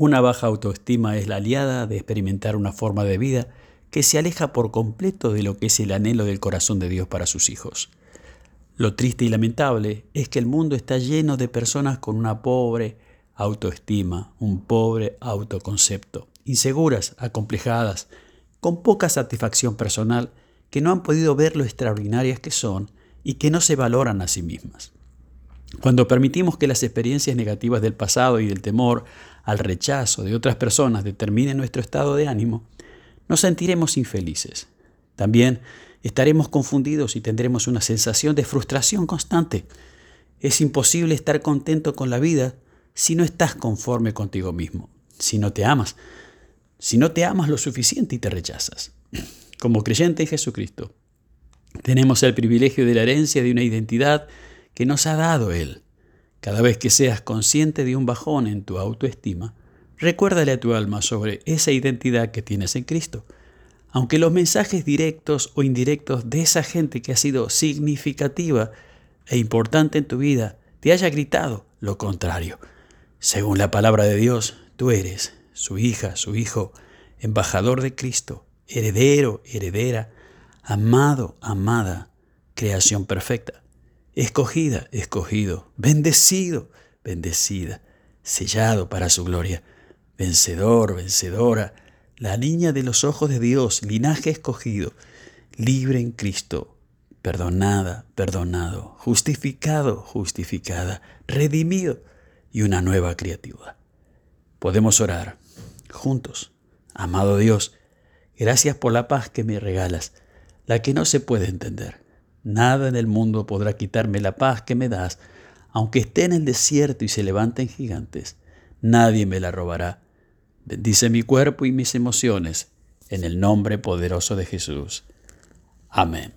Una baja autoestima es la aliada de experimentar una forma de vida que se aleja por completo de lo que es el anhelo del corazón de Dios para sus hijos. Lo triste y lamentable es que el mundo está lleno de personas con una pobre autoestima, un pobre autoconcepto, inseguras, acomplejadas, con poca satisfacción personal, que no han podido ver lo extraordinarias que son y que no se valoran a sí mismas. Cuando permitimos que las experiencias negativas del pasado y del temor al rechazo de otras personas determinen nuestro estado de ánimo, nos sentiremos infelices. También estaremos confundidos y tendremos una sensación de frustración constante. Es imposible estar contento con la vida si no estás conforme contigo mismo, si no te amas, si no te amas lo suficiente y te rechazas. Como creyente en Jesucristo, tenemos el privilegio de la herencia de una identidad que nos ha dado Él. Cada vez que seas consciente de un bajón en tu autoestima, recuérdale a tu alma sobre esa identidad que tienes en Cristo. Aunque los mensajes directos o indirectos de esa gente que ha sido significativa e importante en tu vida te haya gritado lo contrario. Según la palabra de Dios, tú eres su hija, su hijo, embajador de Cristo, heredero, heredera, amado, amada, creación perfecta escogida, escogido, bendecido, bendecida, sellado para su gloria, vencedor, vencedora, la niña de los ojos de Dios, linaje escogido, libre en Cristo, perdonada, perdonado, justificado, justificada, redimido y una nueva criatura. Podemos orar juntos. Amado Dios, gracias por la paz que me regalas, la que no se puede entender. Nada en el mundo podrá quitarme la paz que me das, aunque esté en el desierto y se levanten gigantes. Nadie me la robará. Bendice mi cuerpo y mis emociones, en el nombre poderoso de Jesús. Amén.